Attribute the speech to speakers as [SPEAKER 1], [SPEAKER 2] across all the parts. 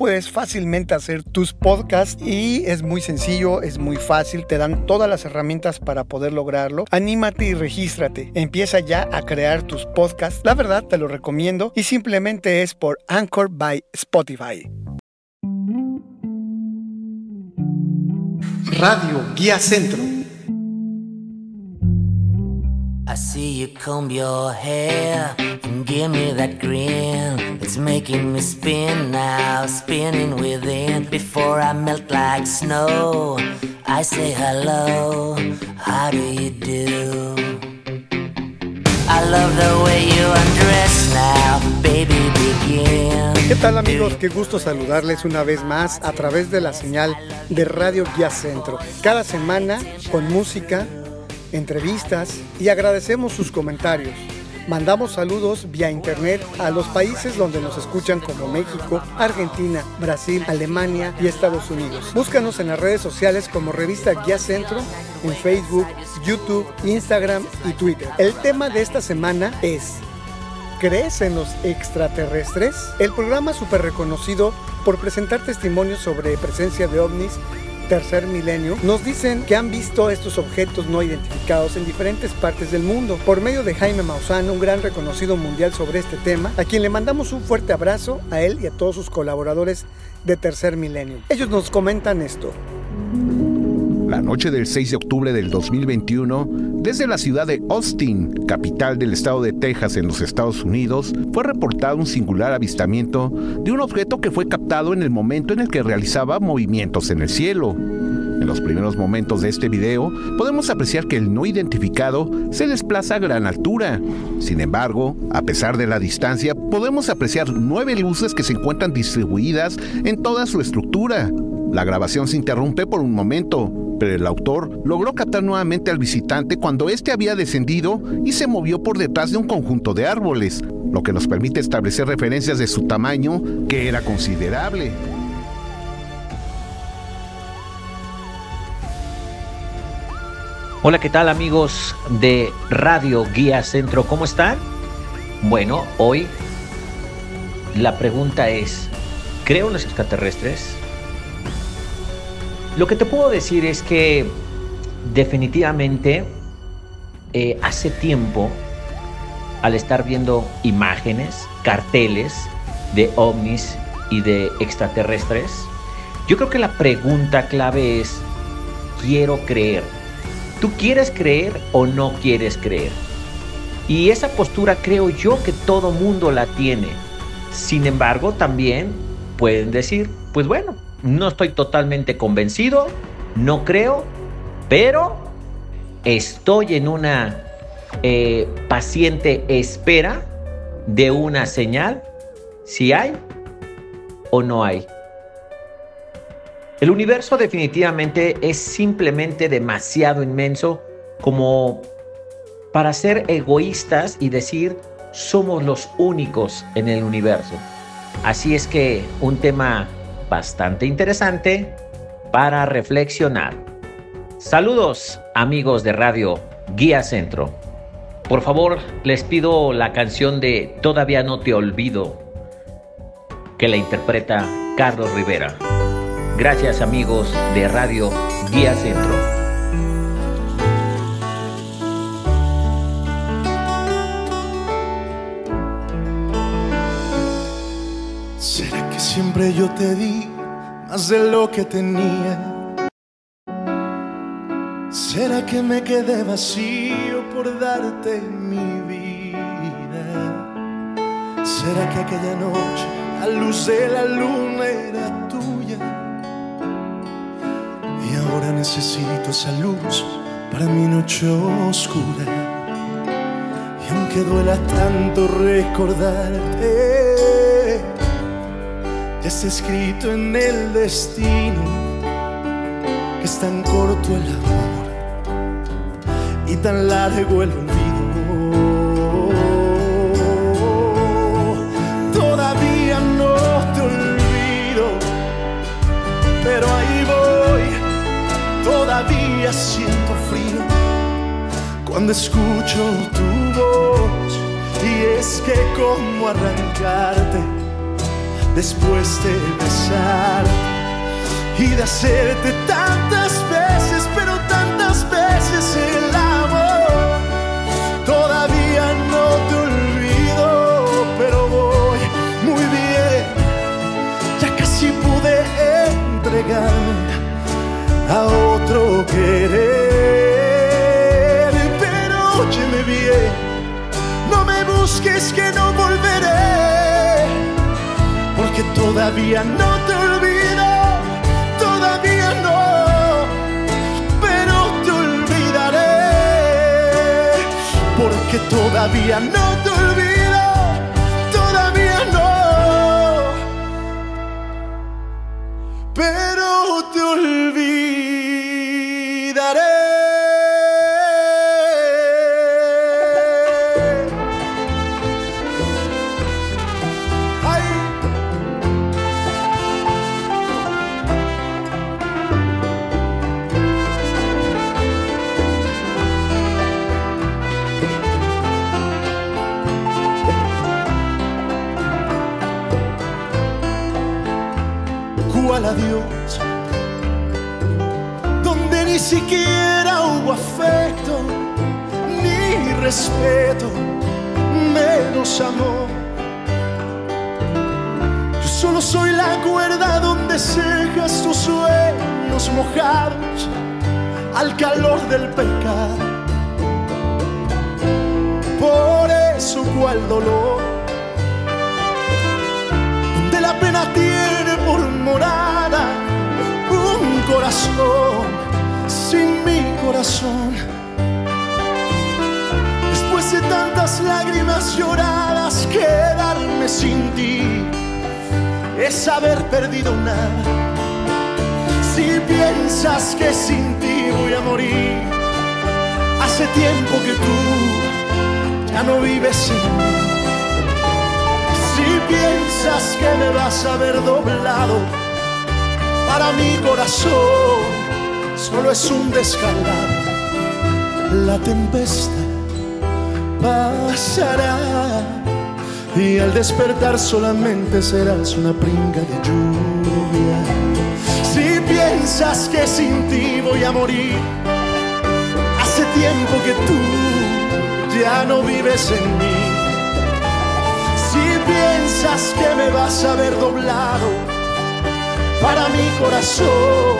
[SPEAKER 1] puedes fácilmente hacer tus podcasts y es muy sencillo, es muy fácil, te dan todas las herramientas para poder lograrlo. Anímate y regístrate. Empieza ya a crear tus podcasts. La verdad te lo recomiendo y simplemente es por Anchor by Spotify. Radio Guía Centro. I see you comb your hair and give me that grin. It's making me spin now, spinning within. Before I melt like snow, I say hello, how do you do? I love the way you undress now, baby begin. ¿Qué tal amigos? Qué gusto saludarles una vez más a través de la señal de Radio Guía Centro. Cada semana con música entrevistas y agradecemos sus comentarios. Mandamos saludos vía internet a los países donde nos escuchan como México, Argentina, Brasil, Alemania y Estados Unidos. Búscanos en las redes sociales como revista Guía Centro en Facebook, YouTube, Instagram y Twitter. El tema de esta semana es ¿Crees en los extraterrestres? El programa súper reconocido por presentar testimonios sobre presencia de ovnis tercer milenio, nos dicen que han visto estos objetos no identificados en diferentes partes del mundo. Por medio de Jaime Maussan, un gran reconocido mundial sobre este tema, a quien le mandamos un fuerte abrazo a él y a todos sus colaboradores de tercer milenio. Ellos nos comentan esto.
[SPEAKER 2] La noche del 6 de octubre del 2021, desde la ciudad de Austin, capital del estado de Texas en los Estados Unidos, fue reportado un singular avistamiento de un objeto que fue captado en el momento en el que realizaba movimientos en el cielo. En los primeros momentos de este video podemos apreciar que el no identificado se desplaza a gran altura. Sin embargo, a pesar de la distancia, podemos apreciar nueve luces que se encuentran distribuidas en toda su estructura. La grabación se interrumpe por un momento, pero el autor logró captar nuevamente al visitante cuando éste había descendido y se movió por detrás de un conjunto de árboles, lo que nos permite establecer referencias de su tamaño, que era considerable.
[SPEAKER 3] Hola, ¿qué tal amigos de Radio Guía Centro? ¿Cómo están? Bueno, hoy la pregunta es, ¿creo en los extraterrestres? Lo que te puedo decir es que definitivamente eh, hace tiempo, al estar viendo imágenes, carteles de ovnis y de extraterrestres, yo creo que la pregunta clave es, quiero creer. ¿Tú quieres creer o no quieres creer? Y esa postura creo yo que todo mundo la tiene. Sin embargo, también pueden decir, pues bueno, no estoy totalmente convencido, no creo, pero estoy en una eh, paciente espera de una señal, si hay o no hay. El universo definitivamente es simplemente demasiado inmenso como para ser egoístas y decir somos los únicos en el universo. Así es que un tema bastante interesante para reflexionar. Saludos amigos de Radio Guía Centro. Por favor, les pido la canción de Todavía no te olvido, que la interpreta Carlos Rivera. Gracias amigos de Radio Guía Centro.
[SPEAKER 4] Siempre yo te di más de lo que tenía. ¿Será que me quedé vacío por darte mi vida? ¿Será que aquella noche la luz de la luna era tuya? Y ahora necesito esa luz para mi noche oscura. Y aunque duela tanto recordarte, ya está escrito en el destino que es tan corto el amor y tan largo el olvido. Todavía no te olvido, pero ahí voy, todavía siento frío cuando escucho tu voz y es que como arrancarte después de besar de hacerte tantas veces, pero tantas veces el amor. Todavía no te olvido, pero voy muy bien. Ya casi pude entregarme a otro querer. Pero óyeme bien, no me busques que no volveré, todavía no te olvido, todavía no, pero te olvidaré, porque todavía no te olvido, amor. Yo solo soy la cuerda donde cejas tus sueños mojados al calor del pecado. Por eso cual dolor donde la pena tiene por morada un corazón sin mi corazón. Tantas lágrimas lloradas, quedarme sin ti es haber perdido nada. Si piensas que sin ti voy a morir, hace tiempo que tú ya no vives en mí. Si piensas que me vas a ver doblado, para mi corazón solo es un descalabro. La tempestad pasará y al despertar solamente serás una pringa de lluvia. Si piensas que sin ti voy a morir, hace tiempo que tú ya no vives en mí. Si piensas que me vas a ver doblado, para mi corazón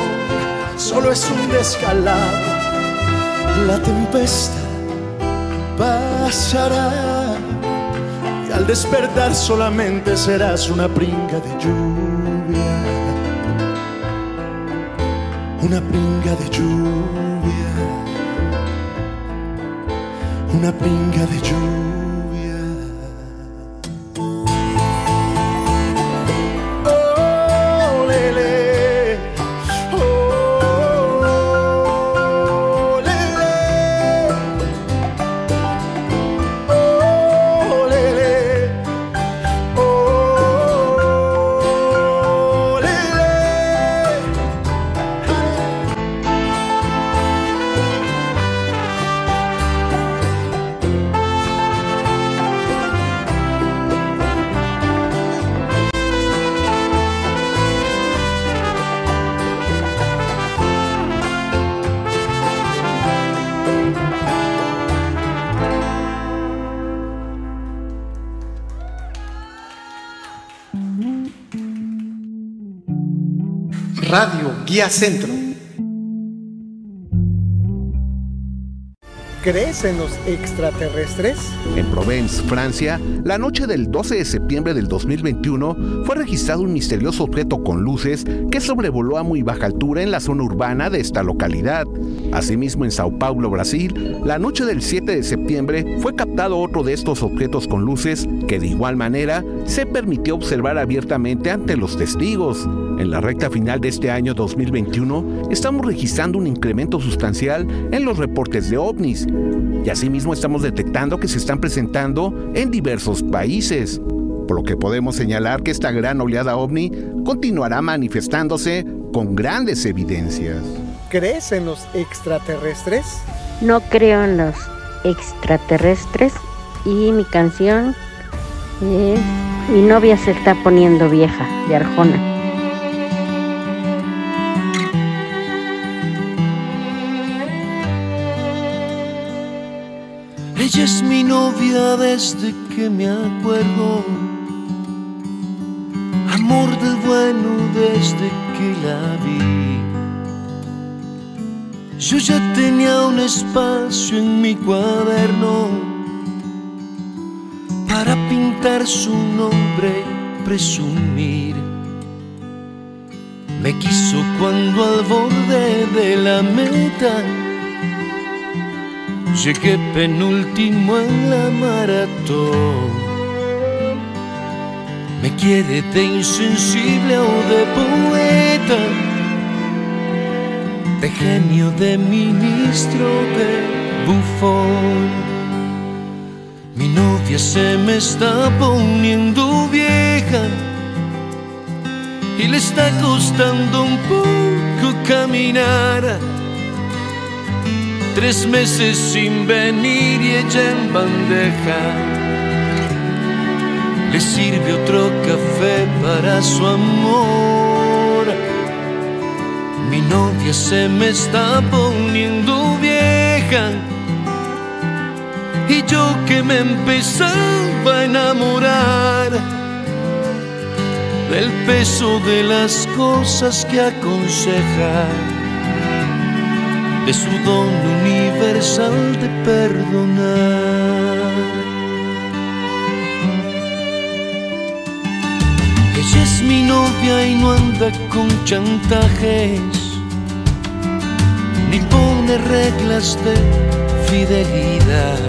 [SPEAKER 4] solo es un descalabro. La tempestad pasará y al despertar solamente serás una pringa de lluvia. Una pringa de lluvia. Una pringa de lluvia.
[SPEAKER 1] Centro.
[SPEAKER 5] ¿Crees en los extraterrestres?
[SPEAKER 2] En Provence, Francia, la noche del 12 de septiembre del 2021 fue registrado un misterioso objeto con luces que sobrevoló a muy baja altura en la zona urbana de esta localidad. Asimismo, en Sao Paulo, Brasil, la noche del 7 de septiembre fue captado otro de estos objetos con luces que de igual manera se permitió observar abiertamente ante los testigos. En la recta final de este año 2021, estamos registrando un incremento sustancial en los reportes de ovnis y asimismo estamos detectando que se están presentando en diversos países, por lo que podemos señalar que esta gran oleada ovni continuará manifestándose con grandes evidencias.
[SPEAKER 5] ¿Crees en los extraterrestres?
[SPEAKER 6] No creo en los extraterrestres y mi canción es Mi novia se está poniendo vieja de Arjona.
[SPEAKER 7] Ella es mi novia desde que me acuerdo, amor del bueno desde que la vi yo ya tenía un espacio en mi cuaderno para pintar su nombre y presumir. Me quiso cuando al borde de la meta llegué penúltimo en la maratón. Me quiere de insensible o de poeta, de genio, de ministro, de bufón. Mi novia se me está poniendo vieja y le está costando un poco caminar. Tres meses sin venir y ella en bandeja. Le sirve otro café para su amor. Mi novia se me está poniendo vieja. Y yo que me empezaba a enamorar del peso de las cosas que aconseja, de su don universal de perdonar. Ella es mi novia y no anda con chantajes, ni pone reglas de fidelidad.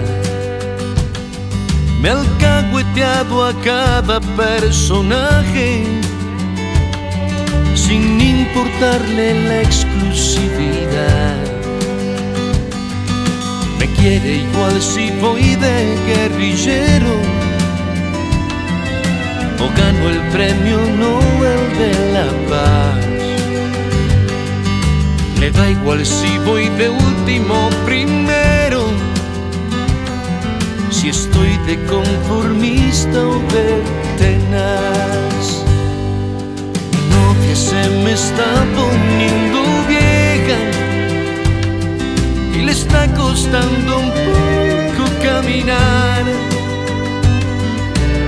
[SPEAKER 7] Me ha alcahueteado a cada personaje sin importarle la exclusividad. Me quiere igual si voy de guerrillero o gano el premio Nobel de la Paz. Le da igual si voy de último primero si estoy de conformista o de tenaz. Mi novia se me está poniendo vieja y le está costando un poco caminar.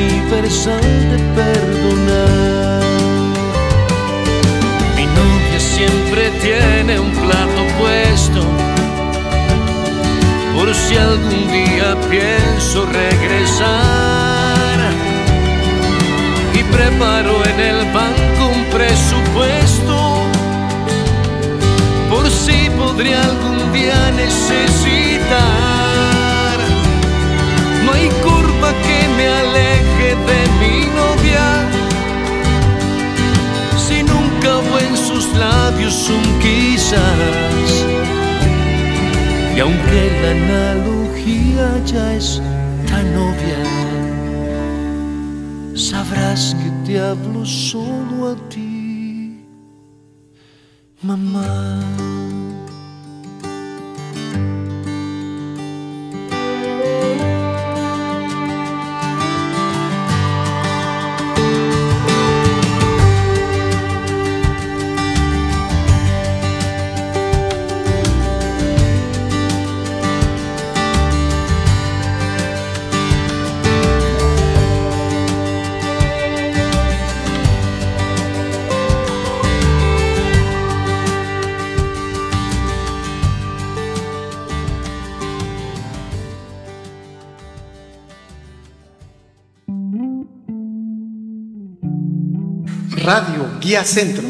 [SPEAKER 7] universal de perdonar. Mi novia siempre tiene un plato puesto por si algún día pienso regresar. Y preparo en el banco un presupuesto por si podría algún día necesitar. No hay curva que me aleje mi novia. Si nunca hubo en sus labios un quizás. Y aunque la analogía ya es tan obvia, sabrás que te hablo solo a ti, mamá.
[SPEAKER 8] Centro.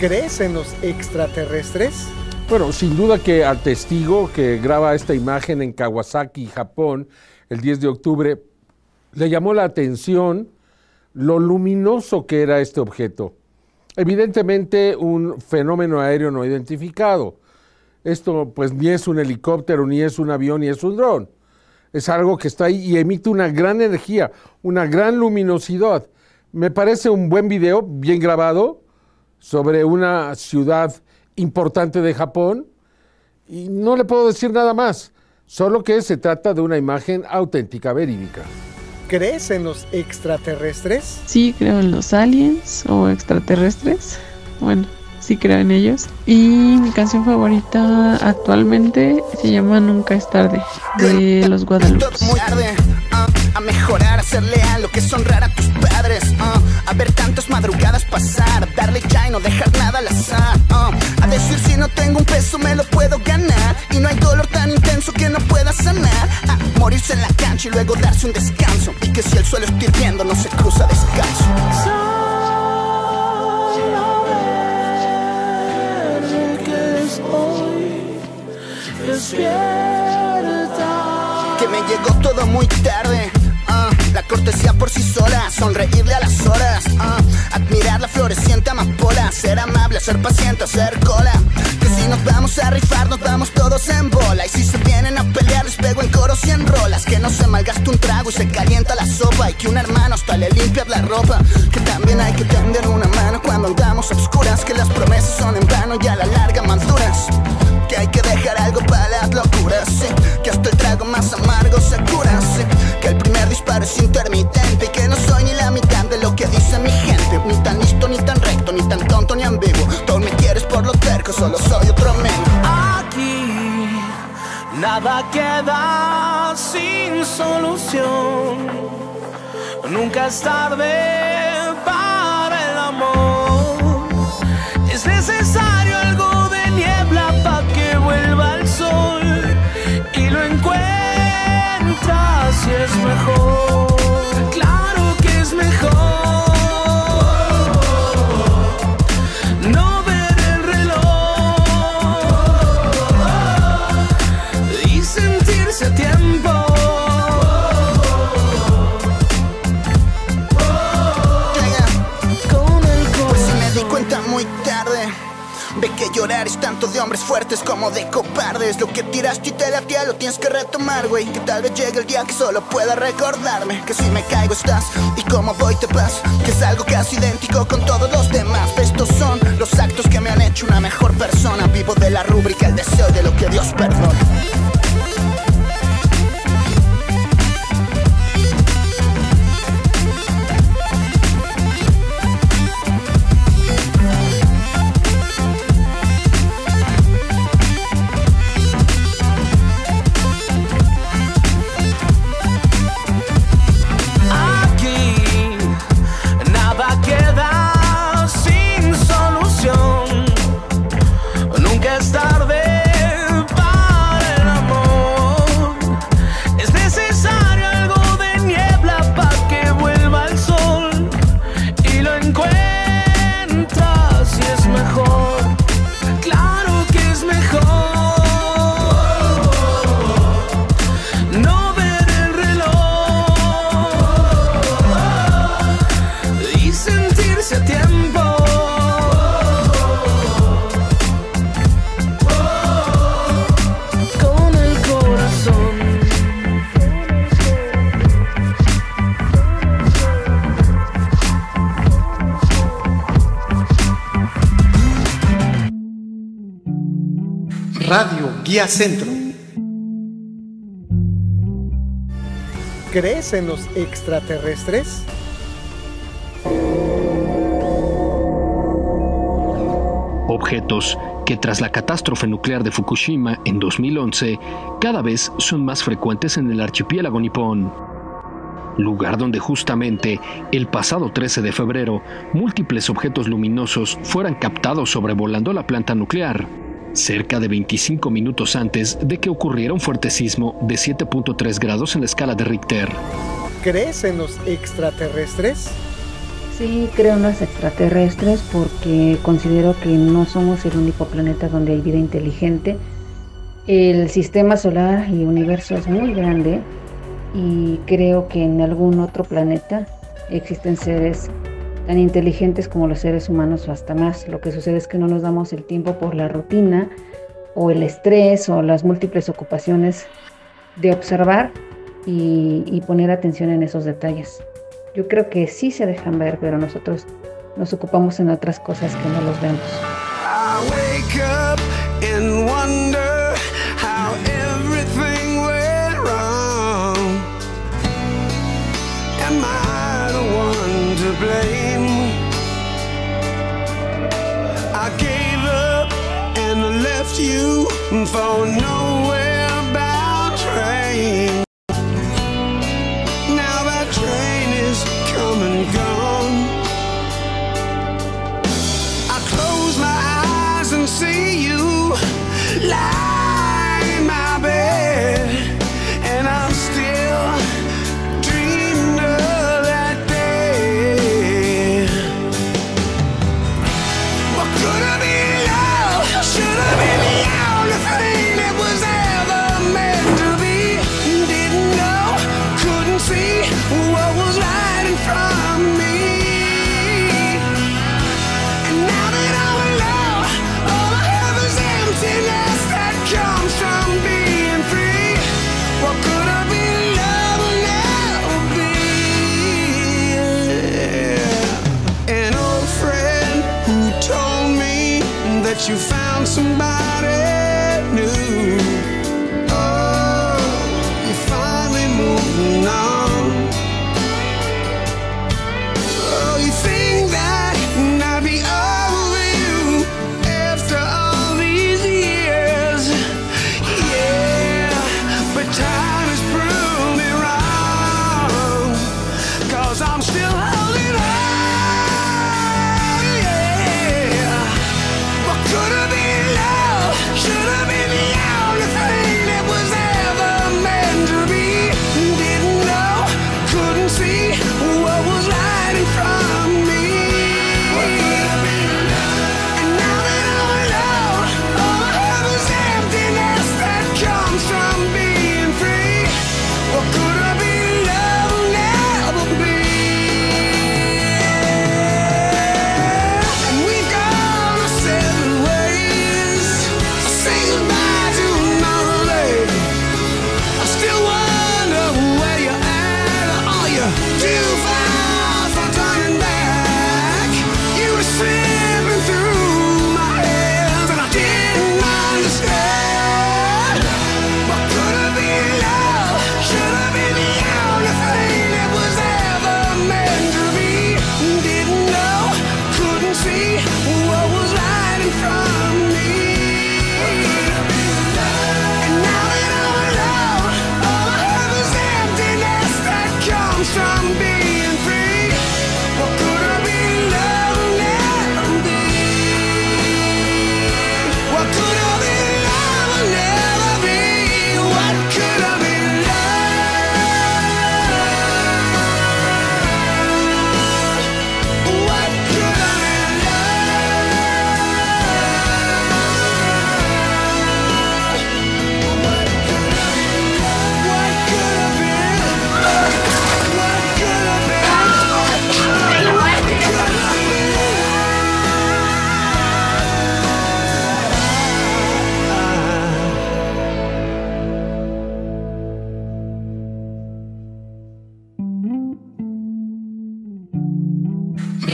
[SPEAKER 1] ¿Crees en los extraterrestres?
[SPEAKER 9] Bueno, sin duda que al testigo que graba esta imagen en Kawasaki, Japón, el 10 de octubre, le llamó la atención lo luminoso que era este objeto. Evidentemente un fenómeno aéreo no identificado. Esto pues ni es un helicóptero, ni es un avión, ni es un dron. Es algo que está ahí y emite una gran energía, una gran luminosidad. Me parece un buen video, bien grabado, sobre una ciudad importante de Japón. Y no le puedo decir nada más, solo que se trata de una imagen auténtica, verídica.
[SPEAKER 1] ¿Crees en los extraterrestres?
[SPEAKER 10] Sí, creo en los aliens o extraterrestres. Bueno, sí creo en ellos. Y mi canción favorita actualmente se llama Nunca es tarde, de los Guadalupe.
[SPEAKER 11] Ah, a mejorar, a ser leal, lo que es honrar a tus padres. ah, a ver tantas madrugadas pasar, darle ya y no dejar nada al azar. ah, a decir si no tengo un peso me lo puedo ganar. Y no hay dolor tan intenso que no pueda sanar. A morirse en la cancha y luego darse un descanso. Y que si el suelo está hirviendo no se cruza descalzo. Que me llegó todo muy tarde. ah, la cortesía por sí sola, sonreírle a las horas. ah, admirar la floreciente amapola, ser amable, ser paciente, hacer cola. Que si nos vamos a rifar, nos vamos todos en bola. Y si se vienen a pelear, les pego en coros y en rolas. Que no se malgaste un trago y se calienta la sopa. Y que un hermano hasta le limpia la ropa. Que también hay que tender una mano cuando andamos a obscuras. Que las promesas son en vano y a la larga Que hay que dejar algo para las locuras. Que hasta el trago más amargo se cura. Que el primer disparo es intermitente. Y que no soy ni la mitad de lo que dice mi gente. Ni tan listo, ni tan recto, ni tan tonto, ni ambiguo. Tú me quieres por lo terco, solo soy otro men.
[SPEAKER 12] Aquí nada queda sin solución. Nunca es tarde mejor. Claro que es mejor.
[SPEAKER 11] Fuertes como de cobardes. Lo que tiraste y te latía lo tienes que retomar, güey. Que tal vez llegue el día que solo pueda recordarme. Que si me caigo estás y como voy te vas. Que es algo casi idéntico con todos los demás. Estos son los actos que me han hecho una mejor persona. Vivo de la rúbrica el deseo de lo que Dios perdona.
[SPEAKER 13] Guía Centro.
[SPEAKER 1] ¿Crees en los extraterrestres?
[SPEAKER 14] Objetos que tras la catástrofe nuclear de Fukushima en 2011 cada vez son más frecuentes en el archipiélago nipón. Lugar donde justamente el pasado 13 de febrero múltiples objetos luminosos fueran captados sobrevolando la planta nuclear, cerca de 25 minutos antes de que ocurriera un fuerte sismo de 7.3 grados en la escala de Richter.
[SPEAKER 1] ¿Crees en los extraterrestres?
[SPEAKER 6] Sí, creo en los extraterrestres porque considero que no somos el único planeta donde hay vida inteligente. El sistema solar y universo es muy grande y creo que en algún otro planeta existen seres tan inteligentes como los seres humanos o hasta más. Lo que sucede es que no nos damos el tiempo por la rutina o el estrés o las múltiples ocupaciones de observar y, poner atención en esos detalles. Yo creo que sí se dejan ver, pero nosotros nos ocupamos en otras cosas que no los vemos.
[SPEAKER 15] You for nowhere bound train. Now that train is come and gone. I close my eyes and see you lie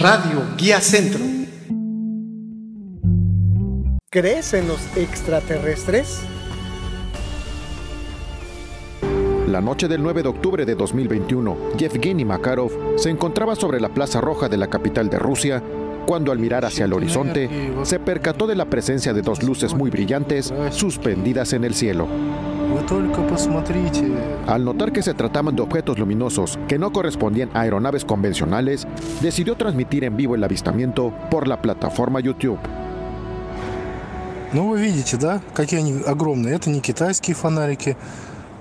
[SPEAKER 1] Radio Guía Centro.
[SPEAKER 5] ¿Crees en los extraterrestres?
[SPEAKER 16] La noche del 9 de octubre de 2021, Yevgeny Makarov se encontraba sobre la Plaza Roja de la capital de Rusia cuando al mirar hacia el horizonte se percató de la presencia de dos luces muy brillantes suspendidas en el cielo.
[SPEAKER 4] Вы только посмотрите.
[SPEAKER 16] Al notar que se trataban de objetos luminosos que no correspondían a aeronaves convencionales, decidió transmitir en vivo el avistamiento por la plataforma YouTube.
[SPEAKER 4] Ну, вы видите, да, какие они огромные. Это не китайские фонарики,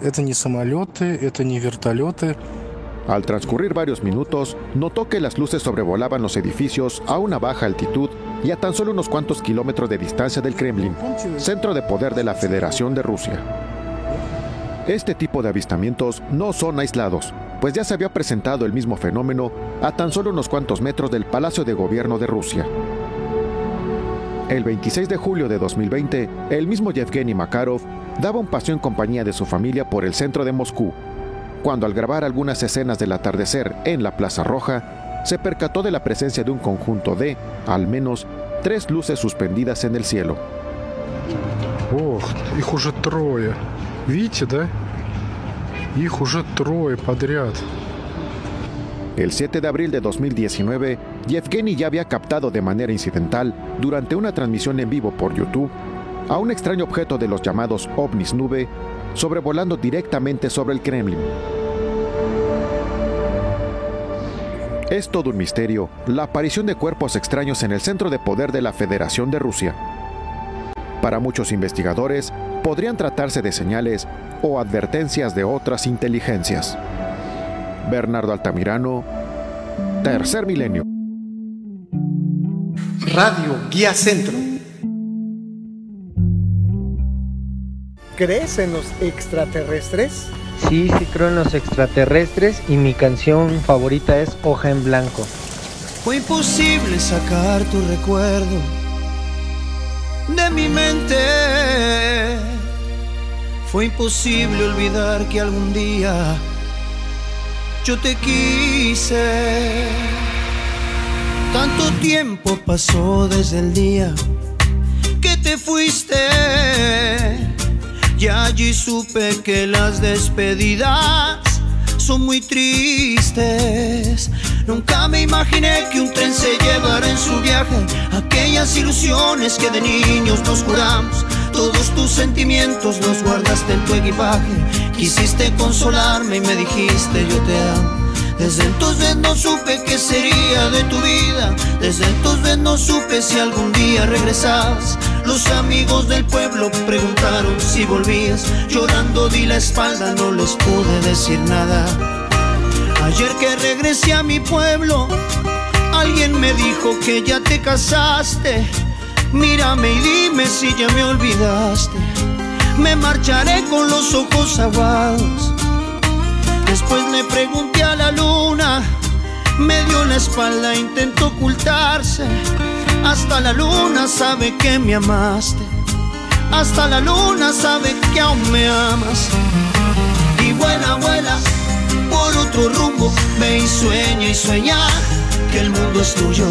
[SPEAKER 4] это не самолеты, это не вертолеты.
[SPEAKER 16] Al transcurrir varios minutos, notó que las luces sobrevolaban los edificios a una baja altitud y a tan solo unos cuantos kilómetros de distancia del Kremlin, centro de poder de la Federación de Rusia. Este tipo de avistamientos no son aislados, pues ya se había presentado el mismo fenómeno a tan solo unos cuantos metros del Palacio de Gobierno de Rusia. El 26 de julio de 2020, el mismo Yevgeny Makarov daba un paseo en compañía de su familia por el centro de Moscú, cuando al grabar algunas escenas del atardecer en la Plaza Roja, se percató de la presencia de un conjunto de, al menos, tres luces suspendidas en el cielo.
[SPEAKER 17] Oh, Видите, да? Их уже трое подряд.
[SPEAKER 16] El 7 de abril de 2019, Yevgeny ya había captado de manera incidental, durante una transmisión en vivo por YouTube, a un extraño objeto de los llamados ovnis nube sobrevolando directamente sobre el Kremlin. Es todo un misterio la aparición de cuerpos extraños en el centro de poder de la Federación de Rusia. Para muchos investigadores, podrían tratarse de señales o advertencias de otras inteligencias. Bernardo Altamirano, Tercer Milenio.
[SPEAKER 18] Radio Guía Centro.
[SPEAKER 1] ¿Crees en los extraterrestres?
[SPEAKER 19] Sí, sí creo en los extraterrestres y mi canción favorita es Hoja en Blanco.
[SPEAKER 20] Fue imposible sacar tu recuerdo de mi mente. Fue imposible olvidar que algún día yo te quise. Tanto tiempo pasó desde el día que te fuiste. Y allí supe que las despedidas son muy tristes. Nunca me imaginé que un tren se llevara en su viaje aquellas ilusiones que de niños nos juramos. Todos tus sentimientos los guardaste en tu equipaje. Quisiste consolarme y me dijiste yo te amo. Desde entonces no supe qué sería de tu vida. Desde entonces no supe si algún día regresabas. Los amigos del pueblo preguntaron si volvías. Llorando di la espalda, no les pude decir nada. Ayer que regresé a mi pueblo, alguien me dijo que ya te casaste. Mírame y dime si ya me olvidaste. Me marcharé con los ojos aguados. Después le pregunté a la luna, me dio la espalda, intentó ocultarse. Hasta la luna sabe que me amaste. Hasta la luna sabe que aún me amas. Y vuela, vuela por otro rumbo. Ve y sueña y sueña que el mundo es tuyo.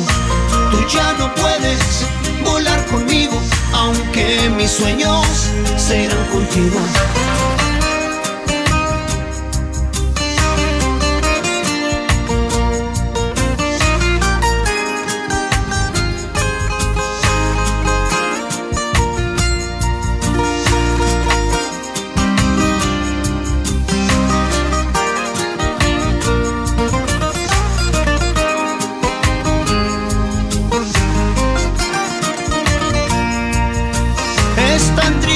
[SPEAKER 20] Tú ya no puedes volar conmigo, aunque mis sueños serán contigo.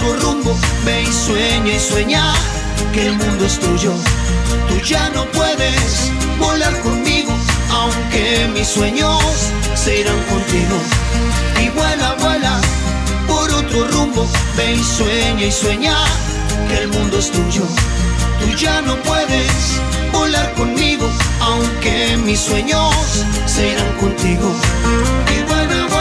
[SPEAKER 20] otro rumbo, ve y sueña y sueña que el mundo es tuyo. Tú ya no puedes volar conmigo, aunque mis sueños se irán contigo. Y vuela, vuela por otro rumbo, ve y sueña y sueña que el mundo es tuyo. tú ya no puedes volar conmigo, aunque mis sueños se irán contigo. Y vuela, vuela.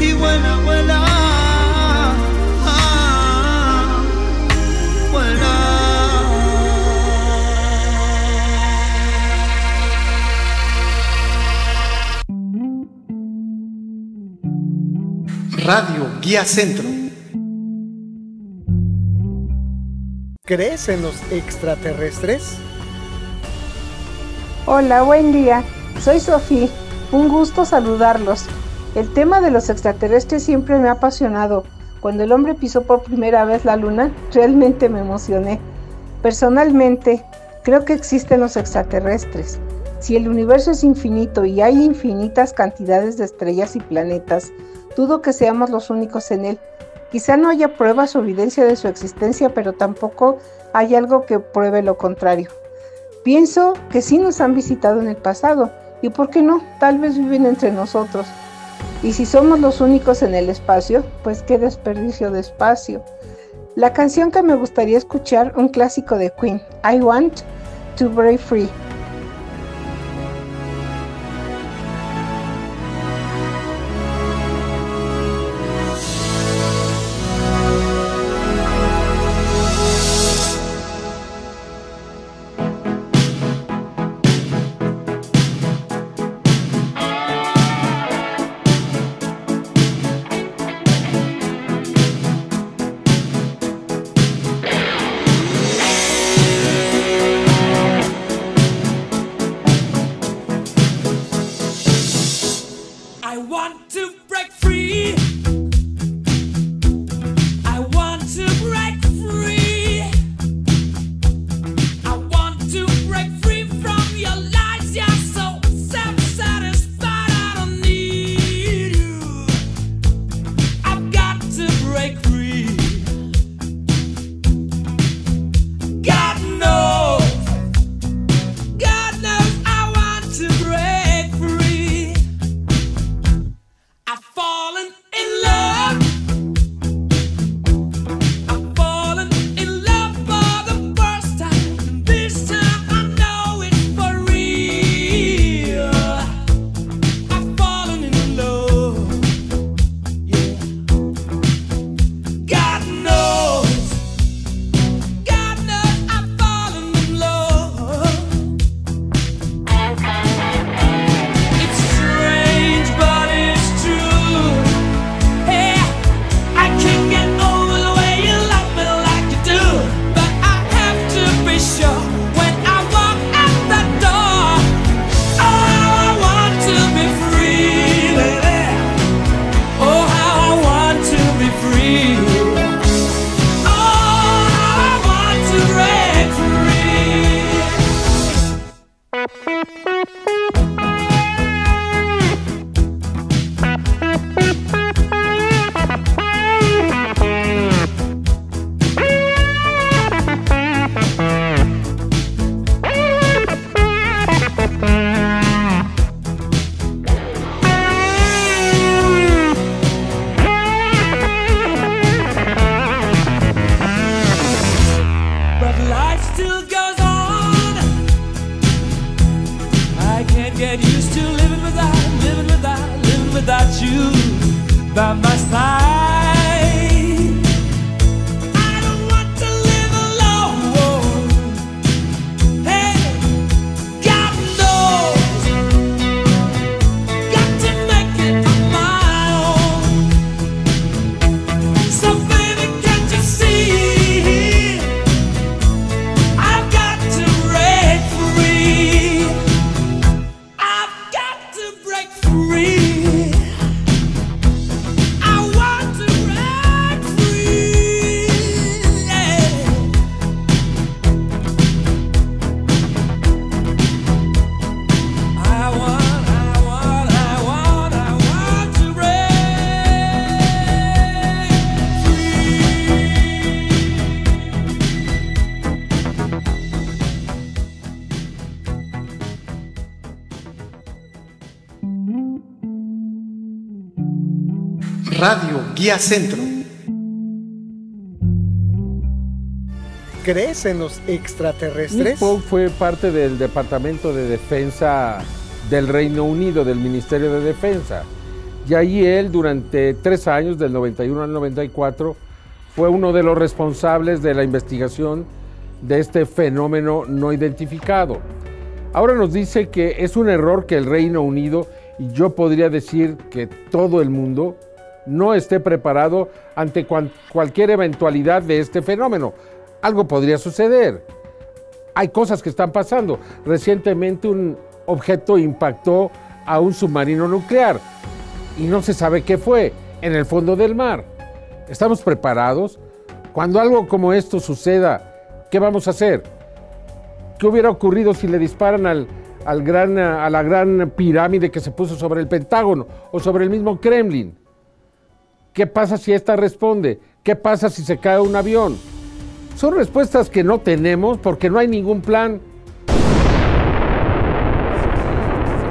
[SPEAKER 20] Y vuela, vuela. ah,
[SPEAKER 21] Radio Guía Centro.
[SPEAKER 1] ¿Crees en los extraterrestres?
[SPEAKER 22] Hola, buen día. Soy Sofía. Un gusto saludarlos. El tema de los extraterrestres siempre me ha apasionado. Cuando el hombre pisó por primera vez la luna, realmente me emocioné. Personalmente, creo que existen los extraterrestres. Si el universo es infinito y hay infinitas cantidades de estrellas y planetas, dudo que seamos los únicos en él. Quizá no haya pruebas o evidencia de su existencia, pero tampoco hay algo que pruebe lo contrario. Pienso que sí nos han visitado en el pasado, y por qué no, tal vez viven entre nosotros. Y si somos los únicos en el espacio, pues qué desperdicio de espacio. La canción que me gustaría escuchar, un clásico de Queen, I Want to Break Free.
[SPEAKER 20] By my side.
[SPEAKER 1] Radio Guía Centro.
[SPEAKER 5] ¿Crees en los extraterrestres?
[SPEAKER 9] Nick Pope fue parte del Departamento de Defensa del Reino Unido, del Ministerio de Defensa. Y ahí él, durante tres años, del 91 al 94, fue uno de los responsables de la investigación de este fenómeno no identificado. Ahora nos dice que es un error que el Reino Unido, y yo podría decir que todo el mundo, no esté preparado ante cualquier eventualidad de este fenómeno. Algo podría suceder. Hay cosas que están pasando. Recientemente un objeto impactó a un submarino nuclear y no se sabe qué fue en el fondo del mar. ¿Estamos preparados? Cuando algo como esto suceda, ¿qué vamos a hacer? ¿Qué hubiera ocurrido si le disparan a la gran pirámide que se puso sobre el Pentágono o sobre el mismo Kremlin? ¿Qué pasa si esta responde? ¿Qué pasa si se cae un avión? Son respuestas que no tenemos porque no hay ningún plan.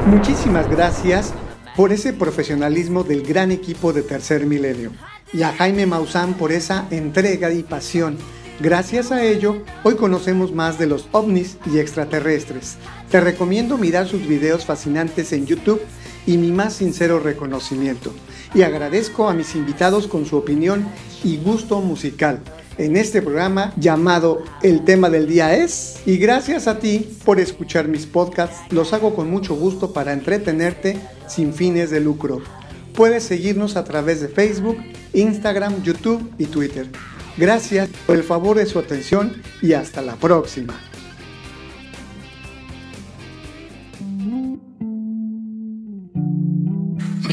[SPEAKER 1] Muchísimas gracias por ese profesionalismo del gran equipo de Tercer Milenio y a Jaime Maussan por esa entrega y pasión. Gracias a ello, hoy conocemos más de los ovnis y extraterrestres. Te recomiendo mirar sus videos fascinantes en YouTube y mi más sincero reconocimiento. Y agradezco a mis invitados con su opinión y gusto musical en este programa llamado El tema del día es. Y gracias a ti por escuchar mis podcasts. Los hago con mucho gusto para entretenerte sin fines de lucro. Puedes seguirnos a través de Facebook, Instagram, YouTube y Twitter. Gracias por el favor de su atención y hasta la próxima.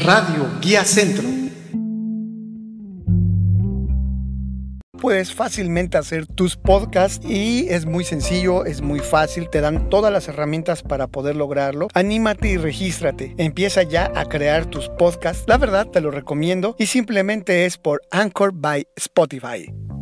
[SPEAKER 1] Radio Guía Centro.
[SPEAKER 5] Puedes fácilmente hacer tus podcasts y es muy sencillo, es muy fácil, te dan todas las herramientas para poder lograrlo. Anímate y regístrate. Empieza ya a crear tus podcasts. La verdad te lo recomiendo y simplemente es por Anchor by Spotify.